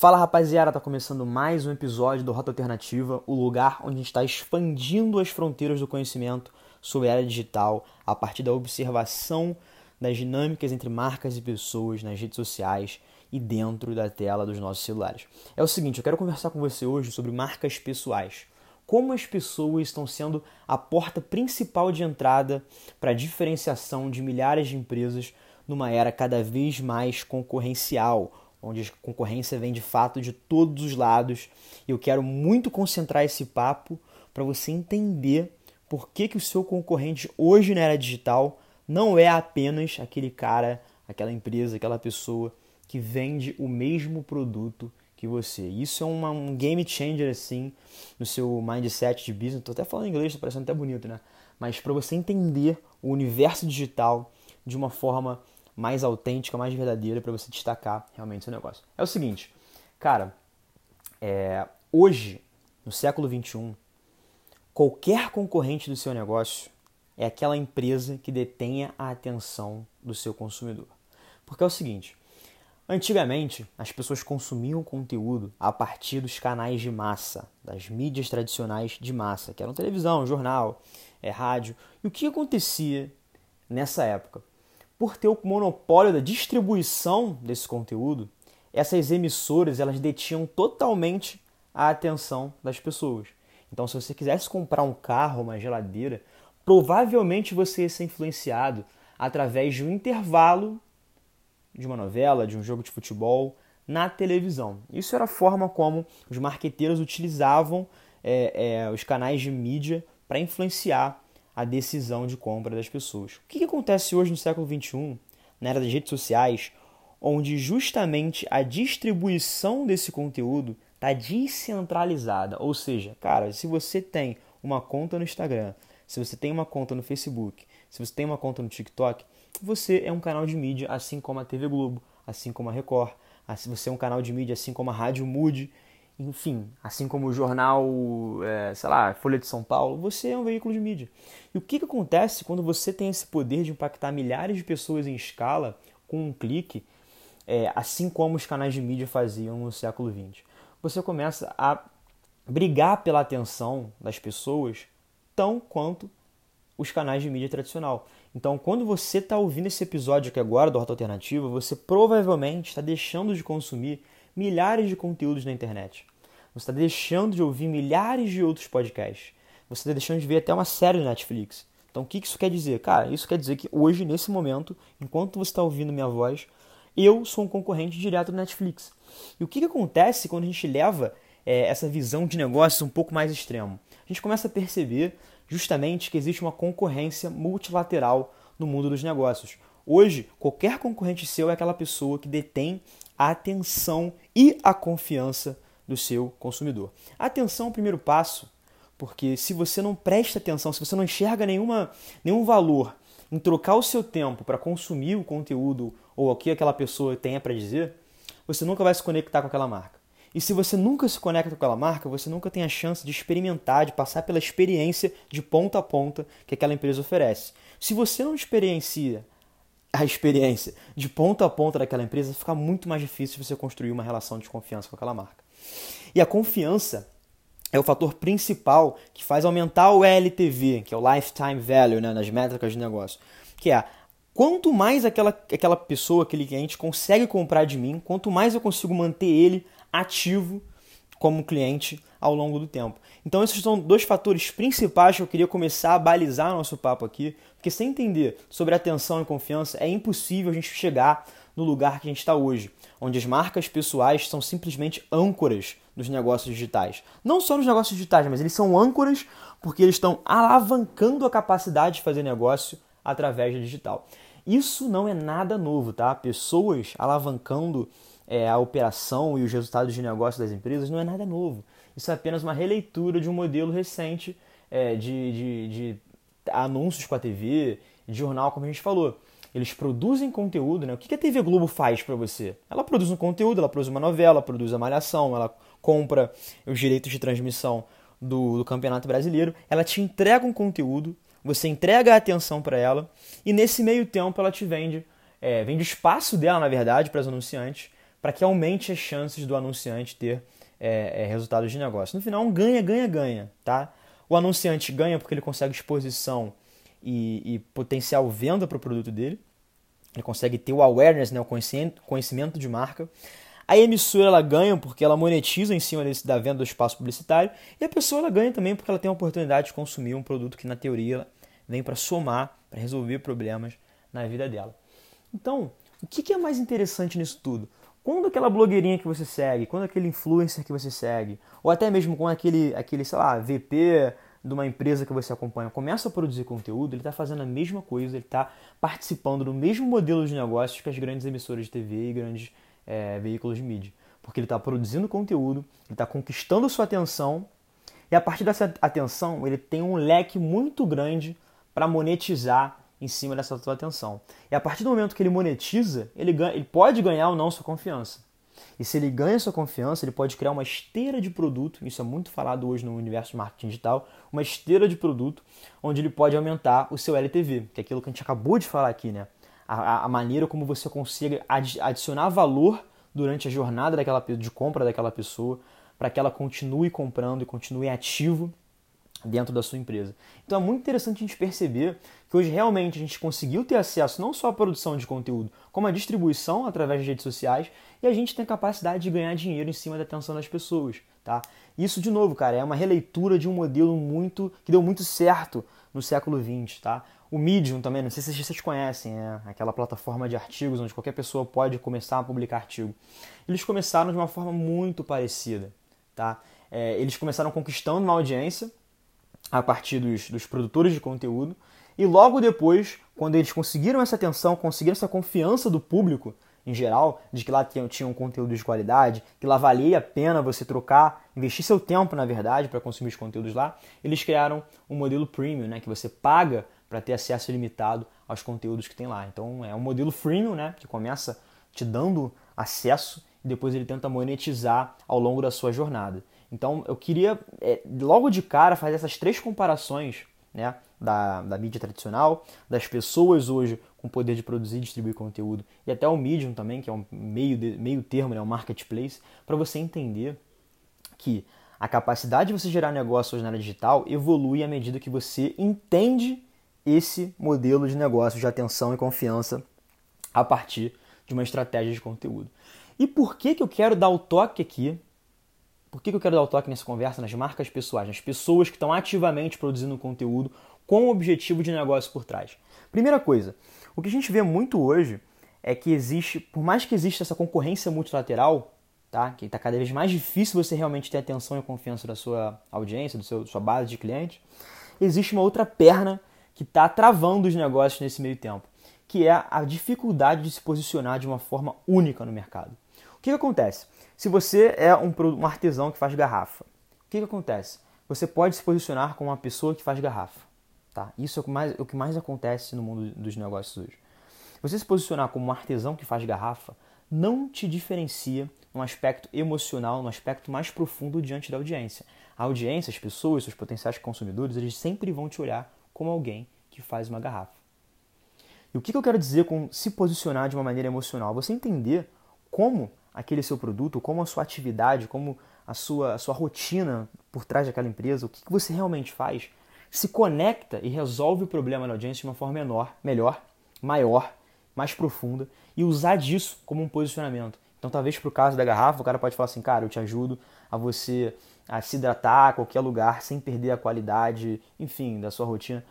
Fala rapaziada, tá começando mais um episódio do Rota Alternativa, o lugar onde a gente está expandindo as fronteiras do conhecimento sobre a era digital a partir da observação das dinâmicas entre marcas e pessoas nas redes sociais e dentro da tela dos nossos celulares. É o seguinte, eu quero conversar com você hoje sobre marcas pessoais. Como as pessoas estão sendo a porta principal de entrada para a diferenciação de milhares de empresas numa era cada vez mais concorrencial, onde a concorrência vem de fato de todos os lados. E eu quero muito concentrar esse papo para você entender por que, que o seu concorrente hoje na era digital não é apenas aquele cara, aquela empresa, aquela pessoa que vende o mesmo produto que você. Isso é uma, um game changer assim no seu mindset de business. Estou até falando inglês, está parecendo até bonito, né? Mas para você entender o universo digital de uma forma mais autêntica, mais verdadeira para você destacar realmente seu negócio. É o seguinte, cara, é, hoje, no século 21, qualquer concorrente do seu negócio é aquela empresa que detenha a atenção do seu consumidor. Porque é o seguinte, antigamente as pessoas consumiam conteúdo a partir dos canais de massa, das mídias tradicionais de massa, que eram televisão, jornal, é, rádio. E o que acontecia nessa época? Por ter o monopólio da distribuição desse conteúdo, essas emissoras elas detinham totalmente a atenção das pessoas. Então, se você quisesse comprar um carro, uma geladeira, provavelmente você ia ser influenciado através de um intervalo de uma novela, de um jogo de futebol na televisão. Isso era a forma como os marqueteiros utilizavam é, é, os canais de mídia para influenciar a decisão de compra das pessoas. O que, que acontece hoje no século XXI, na era das redes sociais, onde justamente a distribuição desse conteúdo está descentralizada? Ou seja, cara, se você tem uma conta no Instagram, se você tem uma conta no Facebook, se você tem uma conta no TikTok, você é um canal de mídia assim como a TV Globo, assim como a Record, se você é um canal de mídia assim como a Rádio Mood enfim, assim como o jornal, é, sei lá, Folha de São Paulo, você é um veículo de mídia. E o que, que acontece quando você tem esse poder de impactar milhares de pessoas em escala com um clique, é, assim como os canais de mídia faziam no século XX? Você começa a brigar pela atenção das pessoas tão quanto os canais de mídia tradicional. Então, quando você está ouvindo esse episódio aqui agora do Rota Alternativa, você provavelmente está deixando de consumir milhares de conteúdos na internet. Você está deixando de ouvir milhares de outros podcasts. Você está deixando de ver até uma série na Netflix. Então, o que isso quer dizer? Cara, isso quer dizer que hoje, nesse momento, enquanto você está ouvindo minha voz, eu sou um concorrente direto do Netflix. E o que, que acontece quando a gente leva é, essa visão de negócios um pouco mais extremo? A gente começa a perceber justamente que existe uma concorrência multilateral no mundo dos negócios. Hoje, qualquer concorrente seu é aquela pessoa que detém a atenção e a confiança do seu consumidor. Atenção é o primeiro passo, porque se você não presta atenção, se você não enxerga nenhuma, nenhum valor em trocar o seu tempo para consumir o conteúdo ou o que aquela pessoa tenha para dizer, você nunca vai se conectar com aquela marca. E se você nunca se conecta com aquela marca, você nunca tem a chance de experimentar, de passar pela experiência de ponta a ponta que aquela empresa oferece. Se você não experiencia a experiência de ponta a ponta daquela empresa, fica muito mais difícil você construir uma relação de confiança com aquela marca. E a confiança é o fator principal que faz aumentar o LTV, que é o Lifetime Value, né, nas métricas de negócio. Que é, quanto mais aquela, aquela pessoa, aquele cliente consegue comprar de mim, quanto mais eu consigo manter ele ativo como cliente ao longo do tempo. Então esses são dois fatores principais que eu queria começar a balizar nosso papo aqui, porque sem entender sobre atenção e confiança é impossível a gente chegar no lugar que a gente está hoje, onde as marcas pessoais são simplesmente âncoras dos negócios digitais. Não só nos negócios digitais, mas eles são âncoras porque eles estão alavancando a capacidade de fazer negócio através do digital. Isso não é nada novo, tá? Pessoas alavancando é, a operação e os resultados de negócio das empresas não é nada novo. Isso é apenas uma releitura de um modelo recente é, de, de, de anúncios com a TV, de jornal, como a gente falou eles produzem conteúdo, né? O que a TV Globo faz para você? Ela produz um conteúdo, ela produz uma novela, produz a malhação, ela compra os direitos de transmissão do, do Campeonato Brasileiro, ela te entrega um conteúdo, você entrega a atenção para ela e nesse meio tempo ela te vende, é, vende espaço dela, na verdade, para os anunciantes, para que aumente as chances do anunciante ter é, é, resultados de negócio. No final, um ganha, ganha, ganha. Tá? O anunciante ganha porque ele consegue exposição e, e potencial venda para o produto dele. Ele consegue ter o awareness, né, o conhecimento, de marca. A emissora ela ganha porque ela monetiza em cima desse, da venda do espaço publicitário. E a pessoa ela ganha também porque ela tem a oportunidade de consumir um produto que, na teoria, vem para somar, para resolver problemas na vida dela. Então, o que é mais interessante nisso tudo? Quando aquela blogueirinha que você segue, quando aquele influencer que você segue, ou até mesmo com aquele, aquele sei lá, VP de uma empresa que você acompanha começa a produzir conteúdo, ele está fazendo a mesma coisa, ele está participando do mesmo modelo de negócios que as grandes emissoras de TV e grandes é, veículos de mídia. Porque ele está produzindo conteúdo, ele está conquistando sua atenção, e a partir dessa atenção ele tem um leque muito grande para monetizar em cima dessa sua atenção. E a partir do momento que ele monetiza, ele, ganha, ele pode ganhar ou não sua confiança. E se ele ganha sua confiança, ele pode criar uma esteira de produto, isso é muito falado hoje no universo de marketing digital, uma esteira de produto onde ele pode aumentar o seu LTV, que é aquilo que a gente acabou de falar aqui, né? A, a maneira como você consegue adicionar valor durante a jornada daquela, de compra daquela pessoa, para que ela continue comprando e continue ativo dentro da sua empresa. Então é muito interessante a gente perceber que hoje realmente a gente conseguiu ter acesso não só à produção de conteúdo, como à distribuição através das redes sociais e a gente tem capacidade de ganhar dinheiro em cima da atenção das pessoas, tá? Isso de novo, cara, é uma releitura de um modelo muito que deu muito certo no século XX, tá? O Medium também, não sei se vocês conhecem, é aquela plataforma de artigos onde qualquer pessoa pode começar a publicar artigo. Eles começaram de uma forma muito parecida, tá? É, eles começaram conquistando uma audiência a partir dos, dos produtores de conteúdo. E logo depois, quando eles conseguiram essa atenção, conseguiram essa confiança do público em geral, de que lá tinham, tinham conteúdos de qualidade, que lá valia a pena você trocar, investir seu tempo, na verdade, para consumir os conteúdos lá, eles criaram um modelo premium, né, que você paga para ter acesso ilimitado aos conteúdos que tem lá. Então é um modelo freemium, né, que começa te dando acesso e depois ele tenta monetizar ao longo da sua jornada. Então eu queria é, logo de cara fazer essas três comparações né, da, da mídia tradicional, das pessoas hoje com poder de produzir e distribuir conteúdo, e até o Medium também, que é um meio, de, meio termo, né, um marketplace, para você entender que a capacidade de você gerar negócio hoje na área digital evolui à medida que você entende esse modelo de negócio de atenção e confiança a partir de uma estratégia de conteúdo. E por que, que eu quero dar o toque aqui por que, eu quero dar o toque nessa conversa nas marcas pessoais, nas pessoas que estão ativamente produzindo conteúdo com o objetivo de negócio por trás? Primeira coisa, o que a gente vê muito hoje é que existe, por mais que exista essa concorrência multilateral, tá? que está cada vez mais difícil você realmente ter atenção e confiança da sua audiência, da sua base de clientes, existe uma outra perna que está travando os negócios nesse meio tempo, que é a dificuldade de se posicionar de uma forma única no mercado. O que, que acontece? Se você é um, um artesão que faz garrafa, o que, que acontece? Você pode se posicionar como uma pessoa que faz garrafa. Tá? Isso é o que, mais, é o que mais acontece no mundo dos negócios hoje. Você se posicionar como um artesão que faz garrafa não te diferencia num aspecto emocional, num aspecto mais profundo diante da audiência. A audiência, as pessoas, seus potenciais consumidores, eles sempre vão te olhar como alguém que faz uma garrafa. E o que eu quero dizer com se posicionar de uma maneira emocional? Você entender como aquele seu produto, como a sua atividade, como a sua, a sua rotina por trás daquela empresa, o que, que você realmente faz, se conecta e resolve o problema da audiência de uma forma menor, melhor, maior, mais profunda e usar disso como um posicionamento. Então, talvez para o caso da garrafa, o cara pode falar assim, cara, eu te ajudo a você a se hidratar a qualquer lugar sem perder a qualidade, enfim, da sua rotina.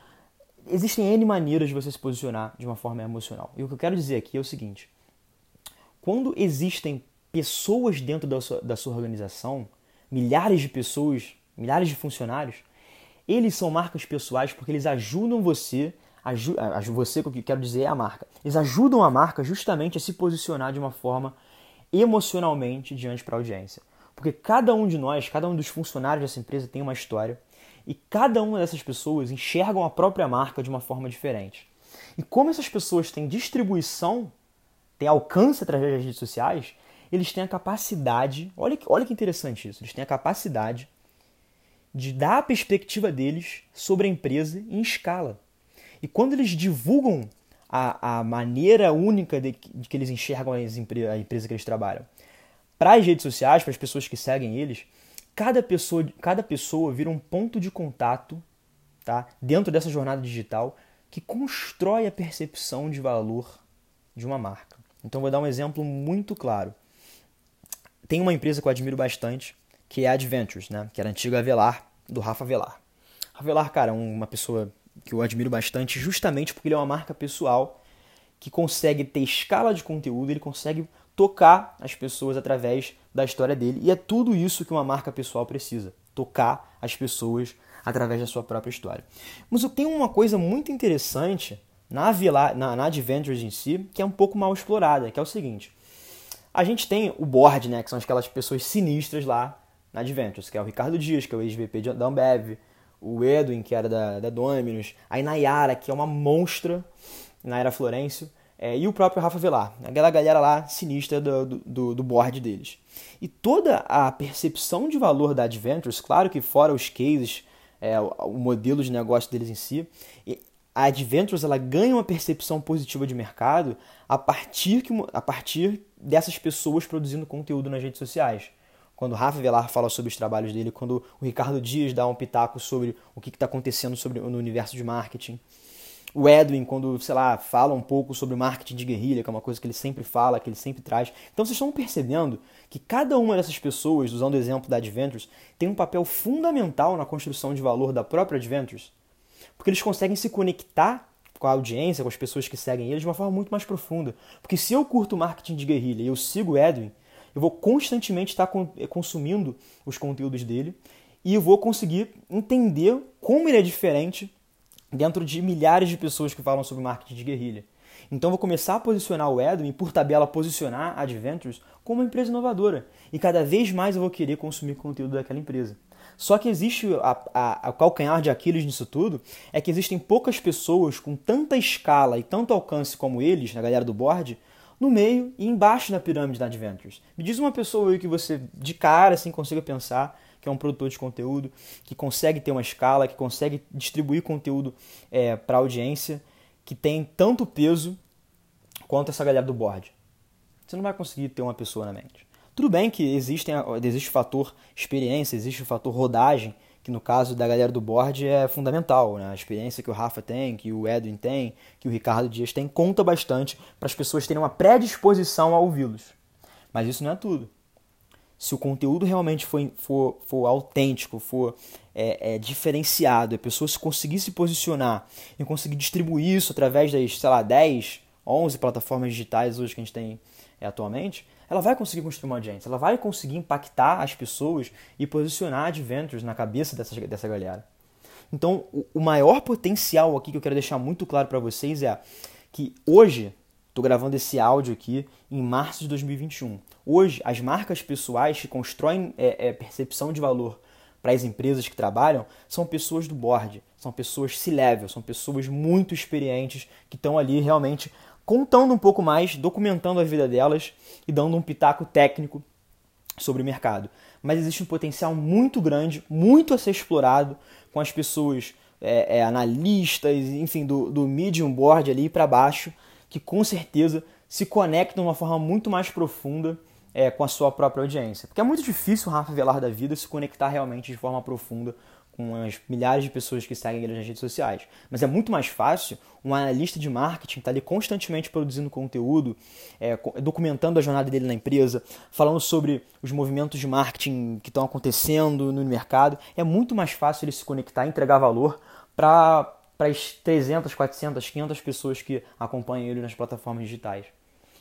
Existem N maneiras de você se posicionar de uma forma emocional. E o que eu quero dizer aqui é o seguinte: quando existem pessoas dentro da sua, da sua organização, milhares de pessoas, milhares de funcionários, eles são marcas pessoais porque eles ajudam você, aju, você, o que eu quero dizer é a marca, eles ajudam a marca justamente a se posicionar de uma forma emocionalmente diante para a audiência. Porque cada um de nós, cada um dos funcionários dessa empresa tem uma história e cada uma dessas pessoas enxergam a própria marca de uma forma diferente. E como essas pessoas têm distribuição, têm alcance através das redes sociais, eles têm a capacidade, olha que, olha que interessante isso, eles têm a capacidade de dar a perspectiva deles sobre a empresa em escala. E quando eles divulgam a, a maneira única de, de que eles enxergam a empresa que eles trabalham, para as redes sociais, para as pessoas que seguem eles, cada pessoa, cada pessoa vira um ponto de contato tá? dentro dessa jornada digital que constrói a percepção de valor de uma marca. Então, vou dar um exemplo muito claro. Tem uma empresa que eu admiro bastante, que é a Adventures, né? que era a antiga Avelar, do Rafa Avelar. Avelar, cara, é uma pessoa que eu admiro bastante justamente porque ele é uma marca pessoal que consegue ter escala de conteúdo, ele consegue tocar as pessoas através da história dele. E é tudo isso que uma marca pessoal precisa: tocar as pessoas através da sua própria história. Mas eu tenho uma coisa muito interessante na, Vila, na, na Adventures em si, que é um pouco mal explorada, que é o seguinte. A gente tem o board, né, que são aquelas pessoas sinistras lá na Adventures, que é o Ricardo Dias, que é o ex-VP da Ambev, o Edwin, que era da, da Dominus, a Inayara, que é uma monstra, Nayara Florencio, é, e o próprio Rafa Velar, aquela galera lá sinistra do, do, do, board deles. E toda a percepção de valor da Adventures, claro que fora os cases, é, o, modelo de negócio deles em si, a Adventures ela ganha uma percepção positiva de mercado a partir, que, a partir dessas pessoas produzindo conteúdo nas redes sociais quando o Rafa Velar fala sobre os trabalhos dele, quando o Ricardo Dias dá um pitaco sobre o que está acontecendo sobre, no universo de marketing. O Edwin, quando, sei lá, fala um pouco sobre marketing de guerrilha, que é uma coisa que ele sempre fala, que ele sempre traz. Então vocês estão percebendo que cada uma dessas pessoas, usando o exemplo da Adventures, tem um papel fundamental na construção de valor da própria Adventures. Porque eles conseguem se conectar com a audiência, com as pessoas que seguem eles de uma forma muito mais profunda. Porque se eu curto marketing de guerrilha e eu sigo o Edwin, eu vou constantemente estar eh, consumindo os conteúdos dele e eu vou conseguir entender como ele é diferente dentro de milhares de pessoas que falam sobre marketing de guerrilha. Então vou começar a posicionar o Edwin, por tabela posicionar a Adventures como uma empresa inovadora. E cada vez mais eu vou querer consumir conteúdo daquela empresa. Só que existe a, calcanhar de Aquiles nisso tudo, é que existem poucas pessoas com tanta escala e tanto alcance como eles, a galera do board, no meio e embaixo da pirâmide da Adventures. Me diz uma pessoa aí que você de cara assim consiga pensar que é um produtor de conteúdo, que consegue ter uma escala, que consegue distribuir conteúdo é, para audiência, que tem tanto peso quanto essa galera do board. Você não vai conseguir ter uma pessoa na mente. Tudo bem que existem, existe o fator experiência, existe o fator rodagem, que no caso da galera do board é fundamental. Né? A experiência que o Rafa tem, que o Edwin tem, que o Ricardo Dias tem, conta bastante para as pessoas terem uma predisposição a ouvi-los. Mas isso não é tudo. Se o conteúdo realmente for, for, for autêntico, for é, é, diferenciado, a pessoa se conseguir se posicionar e conseguir distribuir isso através das, sei lá, 10, 11 plataformas digitais hoje que a gente tem é, atualmente, ela vai conseguir construir uma audiência, ela vai conseguir impactar as pessoas e posicionar adventures na cabeça dessa, dessa galera. Então, o, maior potencial aqui que eu quero deixar muito claro para vocês é que hoje, estou gravando esse áudio aqui em março de 2021. Hoje, as marcas pessoais que constroem é, é, percepção de valor para as empresas que trabalham são pessoas do board, são pessoas C-level, são pessoas muito experientes que estão ali realmente contando um pouco mais, documentando a vida delas e dando um pitaco técnico sobre o mercado. Mas existe um potencial muito grande, muito a ser explorado com as pessoas é, é, analistas, enfim, do, do medium board ali para baixo, que com certeza se conectam de uma forma muito mais profunda é, com a sua própria audiência. Porque é muito difícil Rafa Velar da vida se conectar realmente de forma profunda com as milhares de pessoas que seguem ele nas redes sociais. Mas é muito mais fácil um analista de marketing estar tá ali constantemente produzindo conteúdo, é, documentando a jornada dele na empresa, falando sobre os movimentos de marketing que estão acontecendo no mercado. É muito mais fácil ele se conectar e entregar valor para as 300, 400, 500 pessoas que acompanham ele nas plataformas digitais.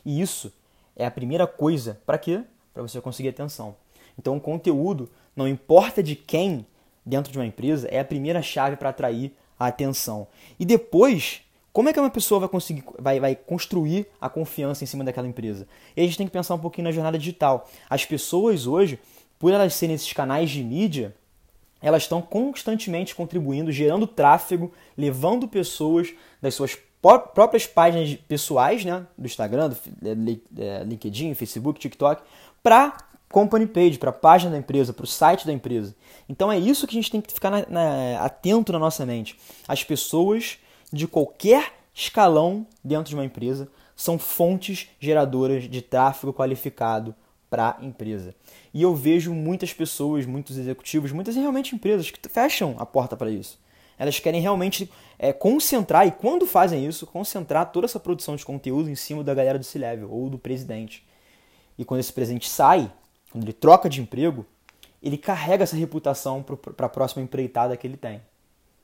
E isso é a primeira coisa. Para quê? Para você conseguir atenção. Então, o conteúdo, não importa de quem, dentro de uma empresa é a primeira chave para atrair a atenção. E depois, como é que uma pessoa vai conseguir vai, vai construir a confiança em cima daquela empresa? E a gente tem que pensar um pouquinho na jornada digital. As pessoas hoje, por elas serem esses canais de mídia, elas estão constantemente contribuindo, gerando tráfego, levando pessoas das suas próprias páginas pessoais, né, do Instagram, do é, LinkedIn, Facebook, TikTok, para company page, para a página da empresa, para o site da empresa. Então é isso que a gente tem que ficar na, na, atento na nossa mente. As pessoas de qualquer escalão dentro de uma empresa são fontes geradoras de tráfego qualificado para a empresa. E eu vejo muitas pessoas, muitos executivos, muitas realmente empresas que fecham a porta para isso. Elas querem realmente é, concentrar, e quando fazem isso, concentrar toda essa produção de conteúdo em cima da galera do C-Level ou do presidente. E quando esse presidente sai, quando ele troca de emprego, ele carrega essa reputação para a próxima empreitada que ele tem.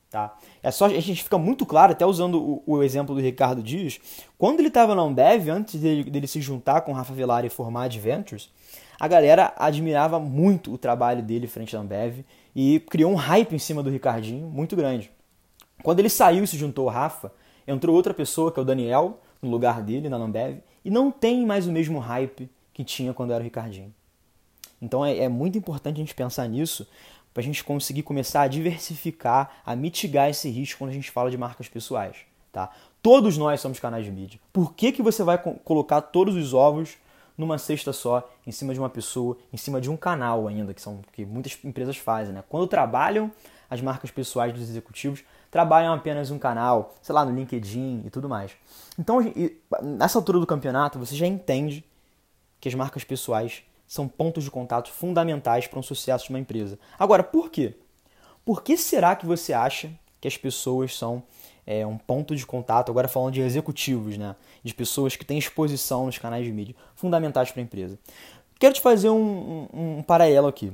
Tá? É só, a gente fica muito claro, até usando o, o exemplo do Ricardo Dias, quando ele estava na Ambev, antes dele, dele, se juntar com o Rafa Velar e formar Adventures, a galera admirava muito o trabalho dele frente à Ambev e criou um hype em cima do Ricardinho muito grande. Quando ele saiu e se juntou ao Rafa, entrou outra pessoa, que é o Daniel, no lugar dele na Ambev, e não tem mais o mesmo hype que tinha quando era o Ricardinho. Então é, é muito importante a gente pensar nisso para a gente conseguir começar a diversificar, a mitigar esse risco quando a gente fala de marcas pessoais. Tá? Todos nós somos canais de mídia. Por que, que você vai colocar todos os ovos numa cesta só, em cima de uma pessoa, em cima de um canal ainda, que são que muitas empresas fazem, né? Quando trabalham as marcas pessoais dos executivos, trabalham apenas um canal, sei lá, no LinkedIn e tudo mais. Então, nessa altura do campeonato, você já entende que as marcas pessoais são pontos de contato fundamentais para um sucesso de uma empresa. Agora, por quê? Por que será que você acha que as pessoas são é, um ponto de contato, agora falando de executivos, né? de pessoas que têm exposição nos canais de mídia, fundamentais para a empresa? Quero te fazer um, um, um paralelo aqui.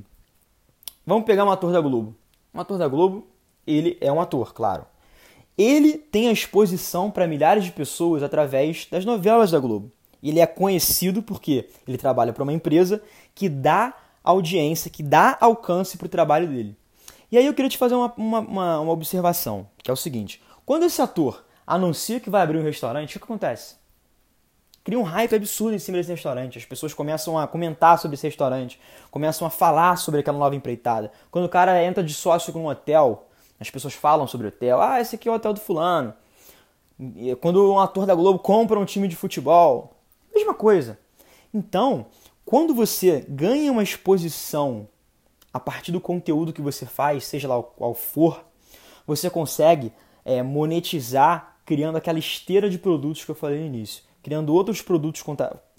Vamos pegar um ator da Globo. Um ator da Globo, ele é um ator, claro. Ele tem a exposição para milhares de pessoas através das novelas da Globo. E ele é conhecido porque ele trabalha para uma empresa que dá audiência, que dá alcance para o trabalho dele. E aí eu queria te fazer uma, uma, uma, uma observação, que é o seguinte: quando esse ator anuncia que vai abrir um restaurante, o que acontece? Cria um hype absurdo em cima desse restaurante. As pessoas começam a comentar sobre esse restaurante, começam a falar sobre aquela nova empreitada. Quando o cara entra de sócio com um hotel, as pessoas falam sobre o hotel. Ah, esse aqui é o hotel do fulano. Quando um ator da Globo compra um time de futebol, Mesma coisa. Então, quando você ganha uma exposição a partir do conteúdo que você faz, seja lá qual for, você consegue é, monetizar criando aquela esteira de produtos que eu falei no início, criando outros produtos,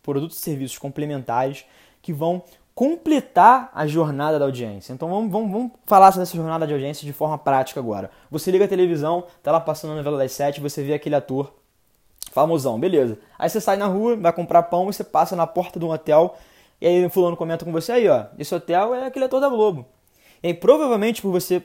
produtos e serviços complementares que vão completar a jornada da audiência. Então vamos, vamos, vamos falar jornada de audiência de forma prática agora. Você liga a televisão, tá lá passando a novela das sete, você vê aquele ator famosão, beleza. Aí você sai na rua, vai comprar pão e você passa na porta de um hotel e aí o fulano comenta com você aí, ó, esse hotel é aquele ator da Globo. E aí provavelmente por você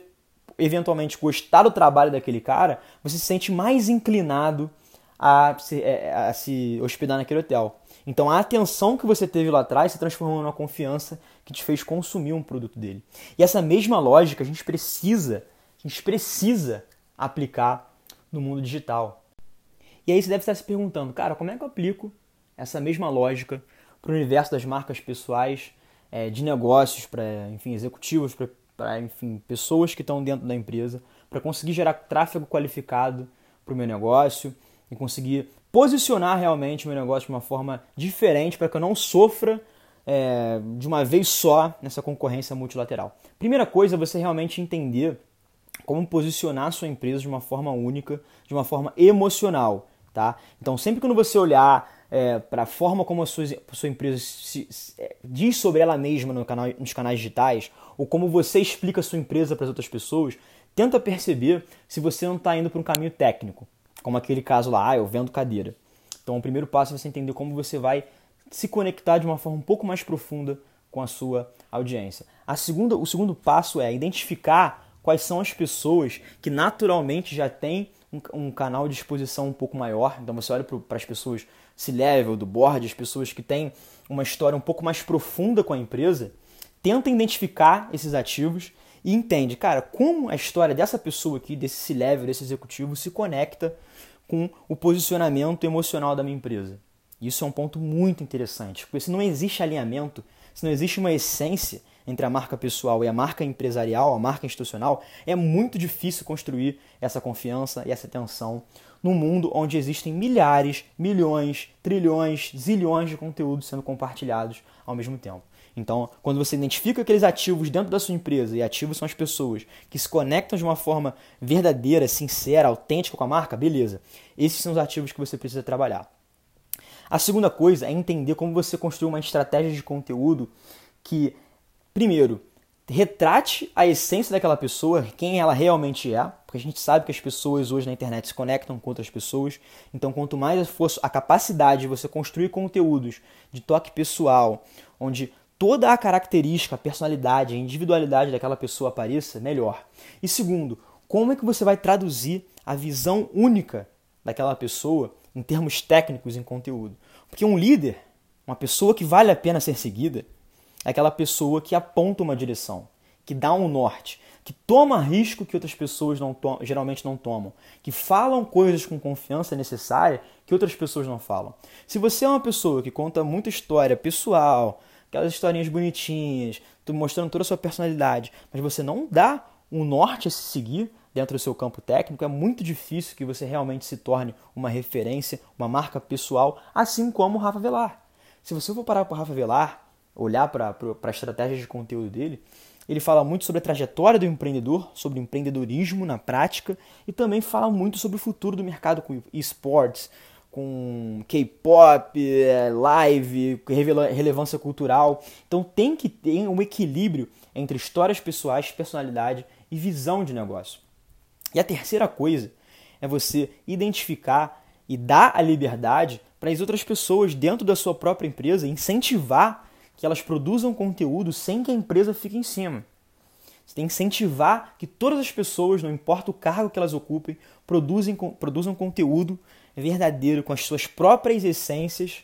eventualmente gostar do trabalho daquele cara, você se sente mais inclinado a se, é, a se hospedar naquele hotel. Então a atenção que você teve lá atrás se transformou numa confiança que te fez consumir um produto dele. E essa mesma lógica a gente precisa, a gente precisa aplicar no mundo digital. E aí você deve estar se perguntando, cara, como é que eu aplico essa mesma lógica para o universo das marcas pessoais, é, de negócios, para enfim executivos, para enfim pessoas que estão dentro da empresa, para conseguir gerar tráfego qualificado para o meu negócio e conseguir posicionar realmente o meu negócio de uma forma diferente para que eu não sofra é, de uma vez só nessa concorrência multilateral. Primeira coisa é você realmente entender como posicionar a sua empresa de uma forma única, de uma forma emocional. Tá? Então, sempre quando você olhar é, para a forma como a sua, a sua empresa se, se, é, diz sobre ela mesma no canal, nos canais digitais, ou como você explica a sua empresa para as outras pessoas, tenta perceber se você não está indo para um caminho técnico, como aquele caso lá, ah, eu vendo cadeira. Então, o primeiro passo é você entender como você vai se conectar de uma forma um pouco mais profunda com a sua audiência. A segunda, o segundo passo é identificar quais são as pessoas que naturalmente já têm um, um canal de exposição um pouco maior. Então você olha para as pessoas C-level, do board, as pessoas que têm uma história um pouco mais profunda com a empresa, tenta identificar esses ativos e entende, cara, como a história dessa pessoa aqui, desse C-level, desse executivo, se conecta com o posicionamento emocional da minha empresa. Isso é um ponto muito interessante, porque se não existe alinhamento, se não existe uma essência, entre a marca pessoal e a marca empresarial, a marca institucional, é muito difícil construir essa confiança e essa atenção num mundo onde existem milhares, milhões, trilhões, zilhões de conteúdos sendo compartilhados ao mesmo tempo. Então, quando você identifica aqueles ativos dentro da sua empresa, e ativos são as pessoas que se conectam de uma forma verdadeira, sincera, autêntica com a marca, beleza. Esses são os ativos que você precisa trabalhar. A segunda coisa é entender como você construir uma estratégia de conteúdo que, primeiro, retrate a essência daquela pessoa, quem ela realmente é, porque a gente sabe que as pessoas hoje na internet se conectam com outras pessoas. Então, quanto mais for a capacidade de você construir conteúdos de toque pessoal, onde toda a característica, a personalidade, a individualidade daquela pessoa apareça, melhor. E segundo, como é que você vai traduzir a visão única daquela pessoa em termos técnicos em conteúdo? Porque um líder, uma pessoa que vale a pena ser seguida, é aquela pessoa que aponta uma direção, que dá um norte, que toma risco que outras pessoas não geralmente não tomam, que falam coisas com confiança necessária que outras pessoas não falam. Se você é uma pessoa que conta muita história pessoal, aquelas historinhas bonitinhas, mostrando toda a sua personalidade, mas você não dá um norte a se seguir dentro do seu campo técnico, é muito difícil que você realmente se torne uma referência, uma marca pessoal, assim como o Rafa Velar. Se você for parar para o Rafa Velar, olhar para a estratégia de conteúdo dele, ele fala muito sobre a trajetória do empreendedor, sobre empreendedorismo na prática e também fala muito sobre o futuro do mercado com esportes, com K-pop, é, live, relevância cultural. Então tem que ter um equilíbrio entre histórias pessoais, personalidade e visão de negócio. E a terceira coisa é você identificar e dar a liberdade para as outras pessoas dentro da sua própria empresa, incentivar que elas produzam conteúdo sem que a empresa fique em cima. Você tem que incentivar que todas as pessoas, não importa o cargo que elas ocupem, produzem, produzam conteúdo verdadeiro, com as suas próprias essências,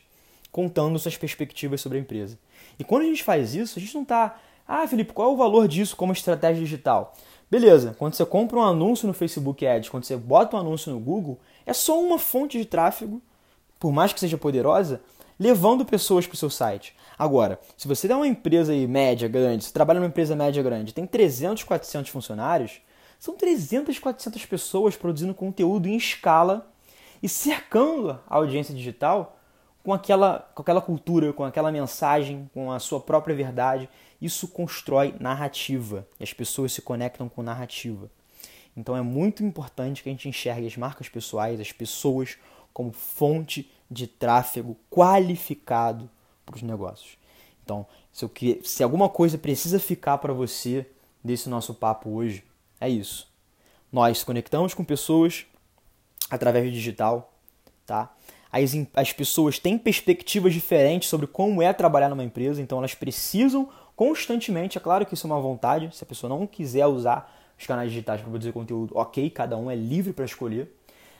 contando suas perspectivas sobre a empresa. E quando a gente faz isso, a gente não está. Ah, Felipe, qual é o valor disso como estratégia digital? Beleza, quando você compra um anúncio no Facebook Ads, quando você bota um anúncio no Google, é só uma fonte de tráfego, por mais que seja poderosa, levando pessoas para o seu site. Agora, se você é uma empresa aí média, grande, se trabalha numa empresa média grande, tem 300, 400 funcionários, são 300, 400 pessoas produzindo conteúdo em escala e cercando a audiência digital com aquela, com aquela cultura, com aquela mensagem, com a sua própria verdade. Isso constrói narrativa e as pessoas se conectam com narrativa. Então é muito importante que a gente enxergue as marcas pessoais, as pessoas, como fonte de tráfego qualificado para os negócios. Então, se, eu, se alguma coisa precisa ficar para você desse nosso papo hoje, é isso. Nós conectamos com pessoas através do digital, tá? As, as pessoas têm perspectivas diferentes sobre como é trabalhar numa empresa, então elas precisam constantemente, é claro que isso é uma vontade, se a pessoa não quiser usar os canais digitais para produzir conteúdo, ok, cada um é livre para escolher,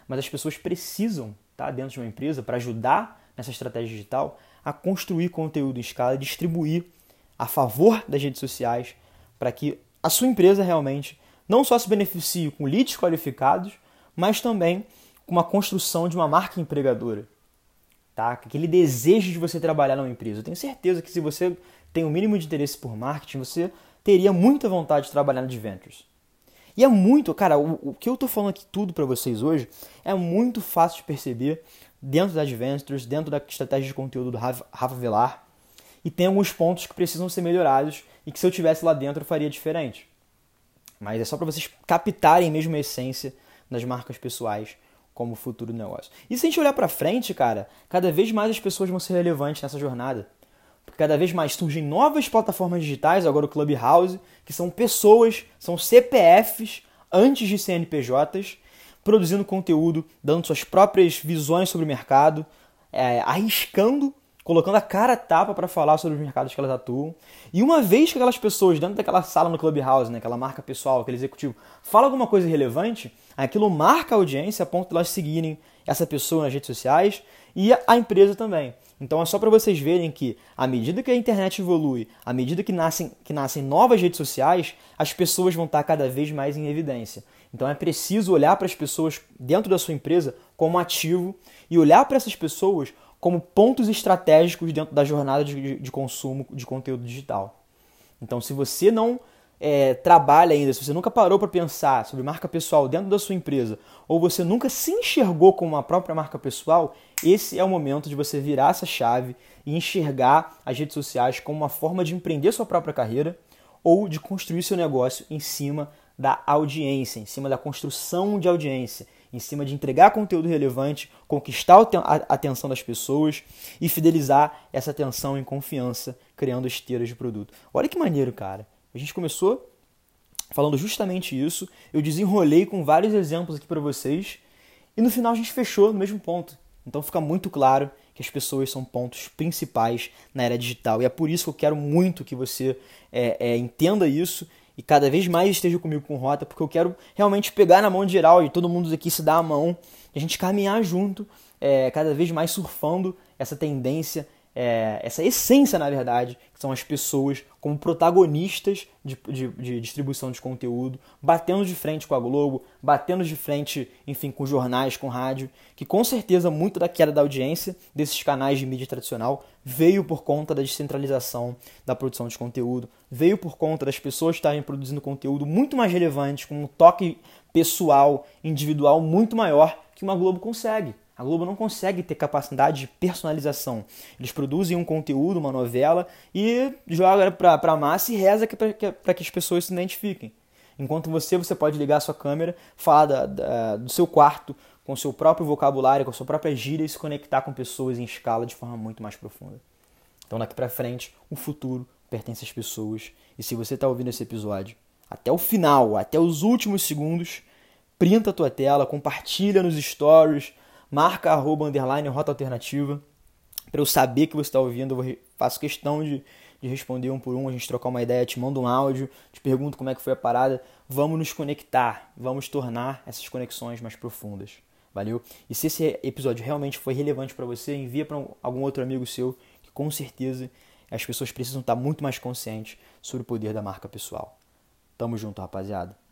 mas as pessoas precisam tá, dentro de uma empresa para ajudar nessa estratégia digital a construir conteúdo em escala distribuir a favor das redes sociais para que a sua empresa realmente não só se beneficie com leads qualificados, mas também com uma construção de uma marca empregadora. Tá? Aquele desejo de você trabalhar numa empresa. Eu tenho certeza que se você tem o um mínimo de interesse por marketing, você teria muita vontade de trabalhar no Adventures. E é muito, cara, o, o que eu estou falando aqui tudo para vocês hoje é muito fácil de perceber dentro da Adventures, dentro da estratégia de conteúdo do Rafa, Rafa Velar. E tem alguns pontos que precisam ser melhorados e que se eu tivesse lá dentro eu faria diferente. Mas é só para vocês captarem mesmo a essência das marcas pessoais como futuro do negócio. E se a gente olhar para frente, cara, cada vez mais as pessoas vão ser relevantes nessa jornada. Cada vez mais surgem novas plataformas digitais, agora o Clubhouse, que são pessoas, são CPFs antes de CNPJs, produzindo conteúdo, dando suas próprias visões sobre o mercado, é, arriscando, colocando a cara a tapa para falar sobre os mercados que elas atuam. E uma vez que aquelas pessoas dentro daquela sala no Clubhouse, né, aquela marca pessoal, aquele executivo, fala alguma coisa relevante, aquilo marca a audiência a ponto de elas seguirem essa pessoa nas redes sociais e a empresa também. Então é só para vocês verem que, à medida que a internet evolui, à medida que nascem, que nascem novas redes sociais, as pessoas vão estar cada vez mais em evidência. Então é preciso olhar para as pessoas dentro da sua empresa como ativo e olhar para essas pessoas como pontos estratégicos dentro da jornada de, de consumo de conteúdo digital. Então, se você não é, trabalha ainda, se você nunca parou para pensar sobre marca pessoal dentro da sua empresa, ou você nunca se enxergou como uma própria marca pessoal, esse é o momento de você virar essa chave e enxergar as redes sociais como uma forma de empreender sua própria carreira ou de construir seu negócio em cima da audiência, em cima da construção de audiência, em cima de entregar conteúdo relevante, conquistar a atenção das pessoas e fidelizar essa atenção em confiança, criando esteiras de produto. Olha que maneiro, cara. A gente começou falando justamente isso, eu desenrolei com vários exemplos aqui para vocês e no final a gente fechou no mesmo ponto. Então fica muito claro que as pessoas são pontos principais na era digital. E é por isso que eu quero muito que você é, é, entenda isso e cada vez mais esteja comigo com rota, porque eu quero realmente pegar na mão geral e todo mundo aqui se dar a mão e a gente caminhar junto, é, cada vez mais surfando essa tendência, é, essa essência, na verdade, que são as pessoas como protagonistas de, de, de, distribuição de conteúdo, batendo de frente com a Globo, batendo de frente, enfim, com jornais, com rádio, que com certeza muito da queda da audiência desses canais de mídia tradicional veio por conta da descentralização da produção de conteúdo, veio por conta das pessoas estarem produzindo conteúdo muito mais relevante, com um toque pessoal, individual muito maior que uma Globo consegue. A Globo não consegue ter capacidade de personalização. Eles produzem um conteúdo, uma novela, e joga para a massa e reza para que, que, que as pessoas se identifiquem. Enquanto você, você pode ligar a sua câmera, falar da, da, do seu quarto, com o seu próprio vocabulário, com a sua própria gíria e se conectar com pessoas em escala de forma muito mais profunda. Então daqui para frente, o futuro pertence às pessoas. E se você está ouvindo esse episódio até o final, até os últimos segundos, printa a tua tela, compartilha nos stories, marca arroba underline rota alternativa para eu saber que você está ouvindo. Eu faço questão de, de responder um por um, a gente trocar uma ideia, te mando um áudio, te pergunto como é que foi a parada. Vamos nos conectar, vamos tornar essas conexões mais profundas. Valeu? E se esse episódio realmente foi relevante para você, envia para algum outro amigo seu que com certeza as pessoas precisam estar muito mais conscientes sobre o poder da marca pessoal. Tamo junto, rapaziada.